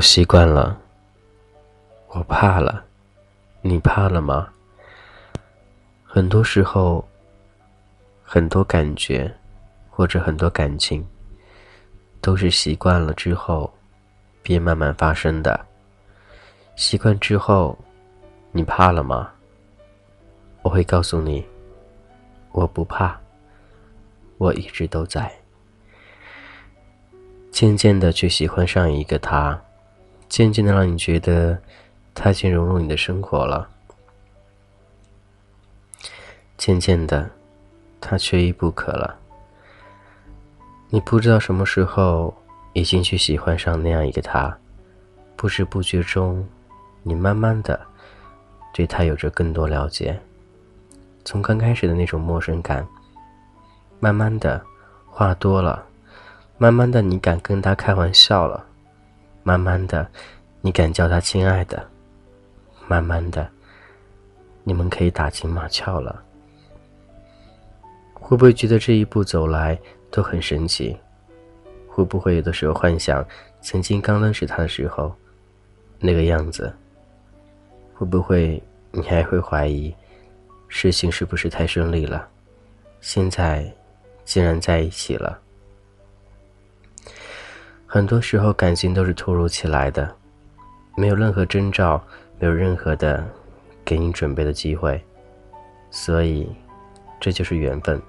习惯了，我怕了，你怕了吗？很多时候，很多感觉，或者很多感情，都是习惯了之后，便慢慢发生的。习惯之后，你怕了吗？我会告诉你，我不怕，我一直都在。渐渐的去喜欢上一个他。渐渐的，让你觉得他已经融入你的生活了。渐渐的，他缺一不可了。你不知道什么时候已经去喜欢上那样一个他，不知不觉中，你慢慢的对他有着更多了解。从刚开始的那种陌生感，慢慢的话多了，慢慢的你敢跟他开玩笑了。慢慢的，你敢叫他亲爱的；慢慢的，你们可以打情骂俏了。会不会觉得这一步走来都很神奇？会不会有的时候幻想曾经刚认识他的时候那个样子？会不会你还会怀疑事情是不是太顺利了？现在竟然在一起了。很多时候，感情都是突如其来的，没有任何征兆，没有任何的给你准备的机会，所以这就是缘分。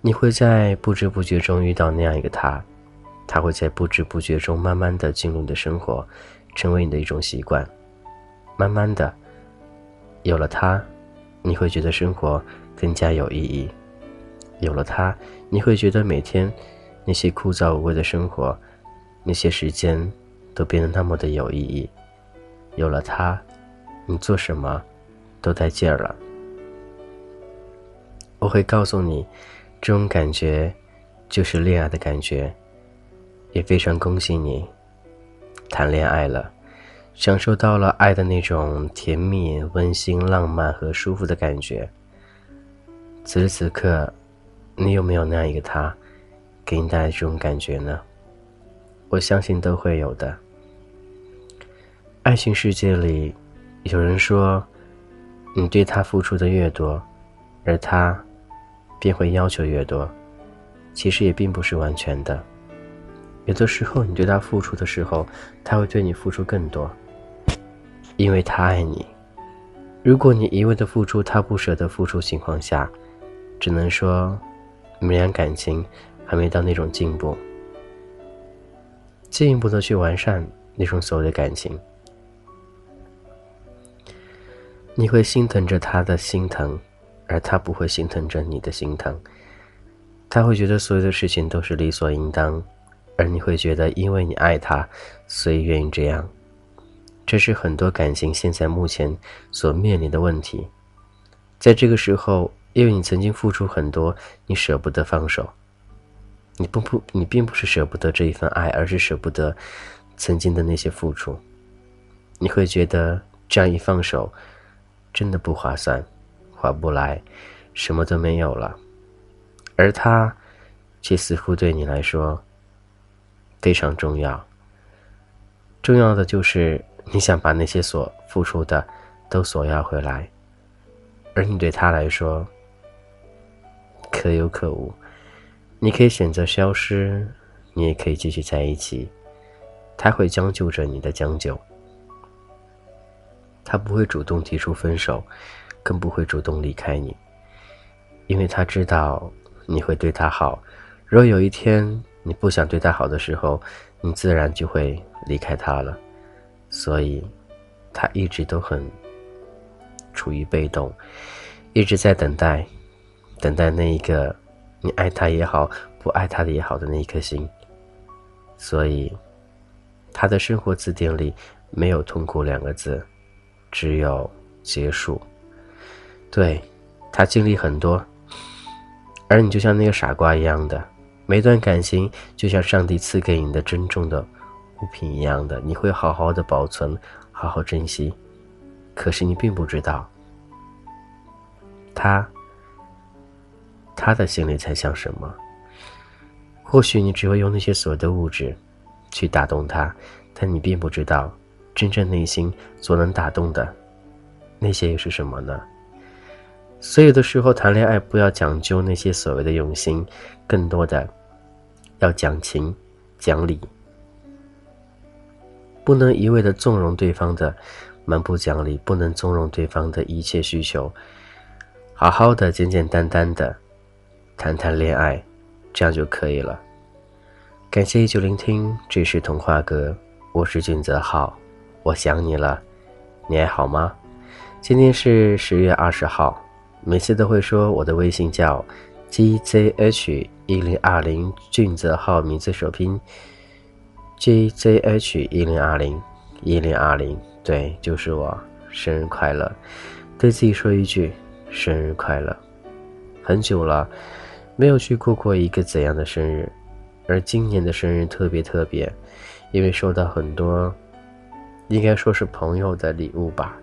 你会在不知不觉中遇到那样一个他，他会在不知不觉中慢慢的进入你的生活，成为你的一种习惯。慢慢的，有了他，你会觉得生活更加有意义；有了他，你会觉得每天。那些枯燥无味的生活，那些时间，都变得那么的有意义。有了他，你做什么，都带劲儿了。我会告诉你，这种感觉，就是恋爱的感觉。也非常恭喜你，谈恋爱了，享受到了爱的那种甜蜜、温馨、浪漫和舒服的感觉。此时此刻，你有没有那样一个他？给你带来这种感觉呢？我相信都会有的。爱情世界里，有人说，你对他付出的越多，而他便会要求越多。其实也并不是完全的。有的时候，你对他付出的时候，他会对你付出更多，因为他爱你。如果你一味的付出，他不舍得付出情况下，只能说，你们俩感情。还没到那种进步，进一步的去完善那种所谓的感情，你会心疼着他的心疼，而他不会心疼着你的心疼。他会觉得所有的事情都是理所应当，而你会觉得因为你爱他，所以愿意这样。这是很多感情现在目前所面临的问题。在这个时候，因为你曾经付出很多，你舍不得放手。你不不，你并不是舍不得这一份爱，而是舍不得曾经的那些付出。你会觉得这样一放手，真的不划算，划不来，什么都没有了。而他，却似乎对你来说非常重要。重要的就是你想把那些所付出的都索要回来，而你对他来说可有可无。你可以选择消失，你也可以继续在一起。他会将就着你的将就，他不会主动提出分手，更不会主动离开你，因为他知道你会对他好。若有一天你不想对他好的时候，你自然就会离开他了。所以，他一直都很处于被动，一直在等待，等待那一个。你爱他也好，不爱他的也好的那一颗心，所以他的生活字典里没有痛苦两个字，只有结束。对他经历很多，而你就像那个傻瓜一样的，每段感情就像上帝赐给你的珍重的物品一样的，你会好好的保存，好好珍惜。可是你并不知道，他。他的心里在想什么？或许你只会用那些所谓的物质，去打动他，但你并不知道，真正内心所能打动的，那些又是什么呢？所以有的时候谈恋爱不要讲究那些所谓的用心，更多的要讲情、讲理，不能一味的纵容对方的蛮不讲理，不能纵容对方的一切需求，好好的、简简单单的谈谈恋爱，这样就可以了。感谢依旧聆听，这是童话哥，我是俊泽浩，我想你了，你还好吗？今天是十月二十号，每次都会说我的微信叫 gzh 一零二零，俊泽浩名字首拼 gzh 一零二零一零二零，对，就是我，生日快乐，对自己说一句生日快乐。很久了，没有去过过一个怎样的生日。而今年的生日特别特别，因为收到很多，应该说是朋友的礼物吧，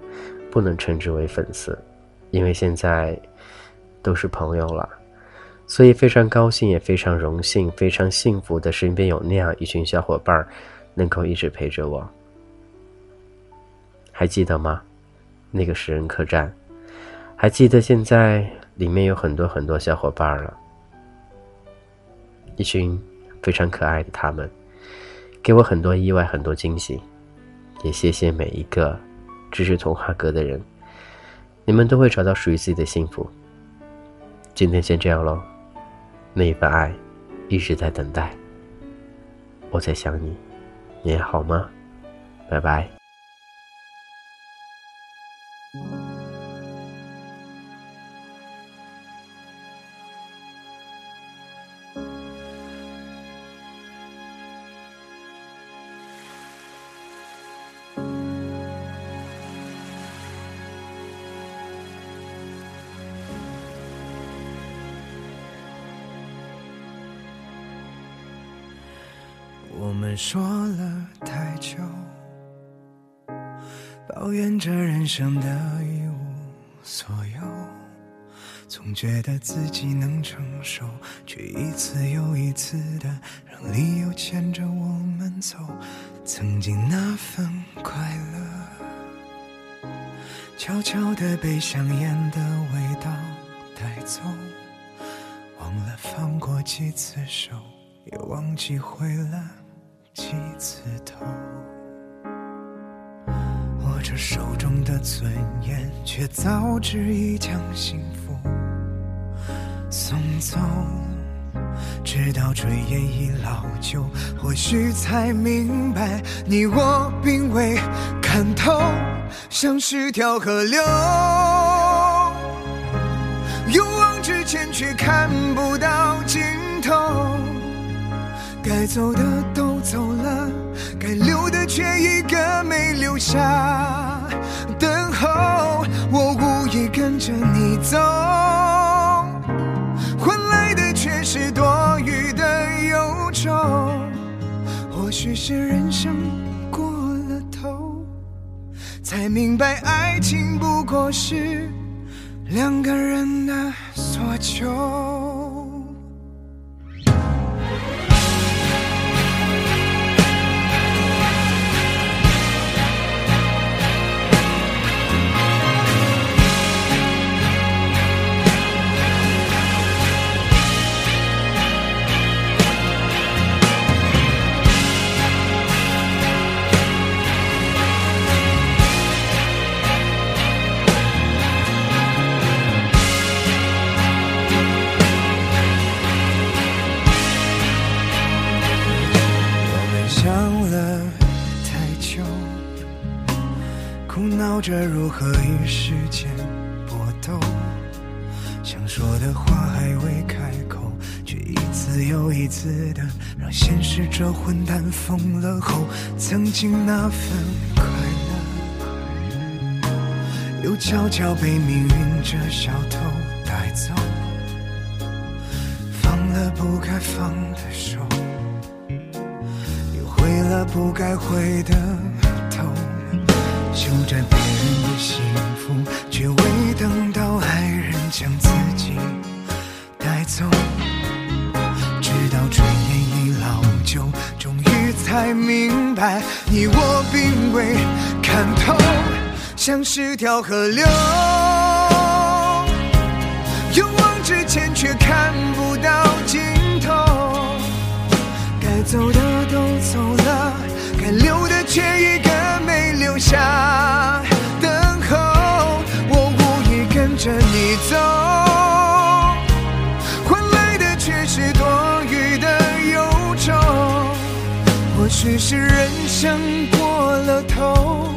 不能称之为粉丝，因为现在都是朋友了，所以非常高兴，也非常荣幸，非常幸福的身边有那样一群小伙伴，能够一直陪着我。还记得吗？那个食人客栈，还记得现在里面有很多很多小伙伴了，一群。非常可爱的他们，给我很多意外，很多惊喜。也谢谢每一个支持童话哥的人，你们都会找到属于自己的幸福。今天先这样喽，那一份爱一直在等待，我在想你，你还好吗？拜拜。说了太久，抱怨着人生的一无所有，总觉得自己能承受，却一次又一次的让理由牵着我们走。曾经那份快乐，悄悄的被香烟的味道带走，忘了放过几次手，也忘记回了。几次头，握着手中的尊严，却早知已将幸福送走。直到炊烟已老旧，或许才明白，你我并未看透，像是条河流，勇往直前却看不到尽头。该走的都走了，该留的却一个没留下。等候，我无意跟着你走，换来的却是多余的忧愁。或许是人生过了头，才明白爱情不过是两个人的所求。了太久，苦恼着如何与时间搏斗，想说的话还未开口，却一次又一次的让现实这混蛋疯了后，曾经那份快乐，又悄悄被命运这小偷带走，放了不该放的手，不该回的头。守着别人的幸福，却未等到爱人将自己带走。直到炊烟已老旧，终于才。明白，你我并未看透，像是条河流，勇往直前却看不到尽头。该走，的却一个没留下。等候，我无意跟着你走，换来的却是多余的忧愁。或许是人生过了头，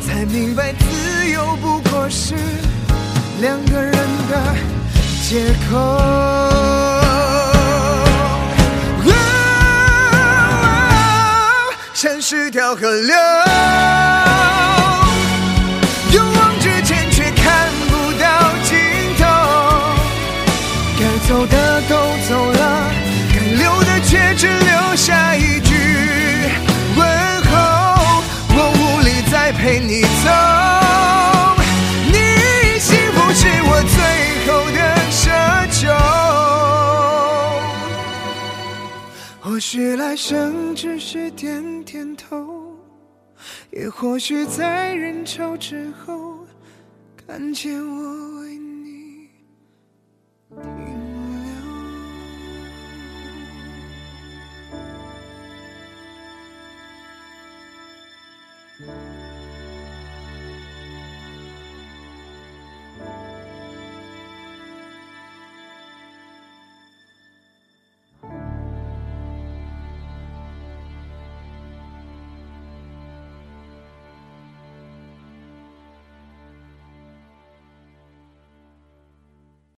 才明白自由不过是两个人的借口。是条河流，勇往直前却看不到尽头。该走的都走了，该留的却只留下一句问候。我无力再陪你走，或许来生只是点点头也或许在人潮之后看见我为你停留。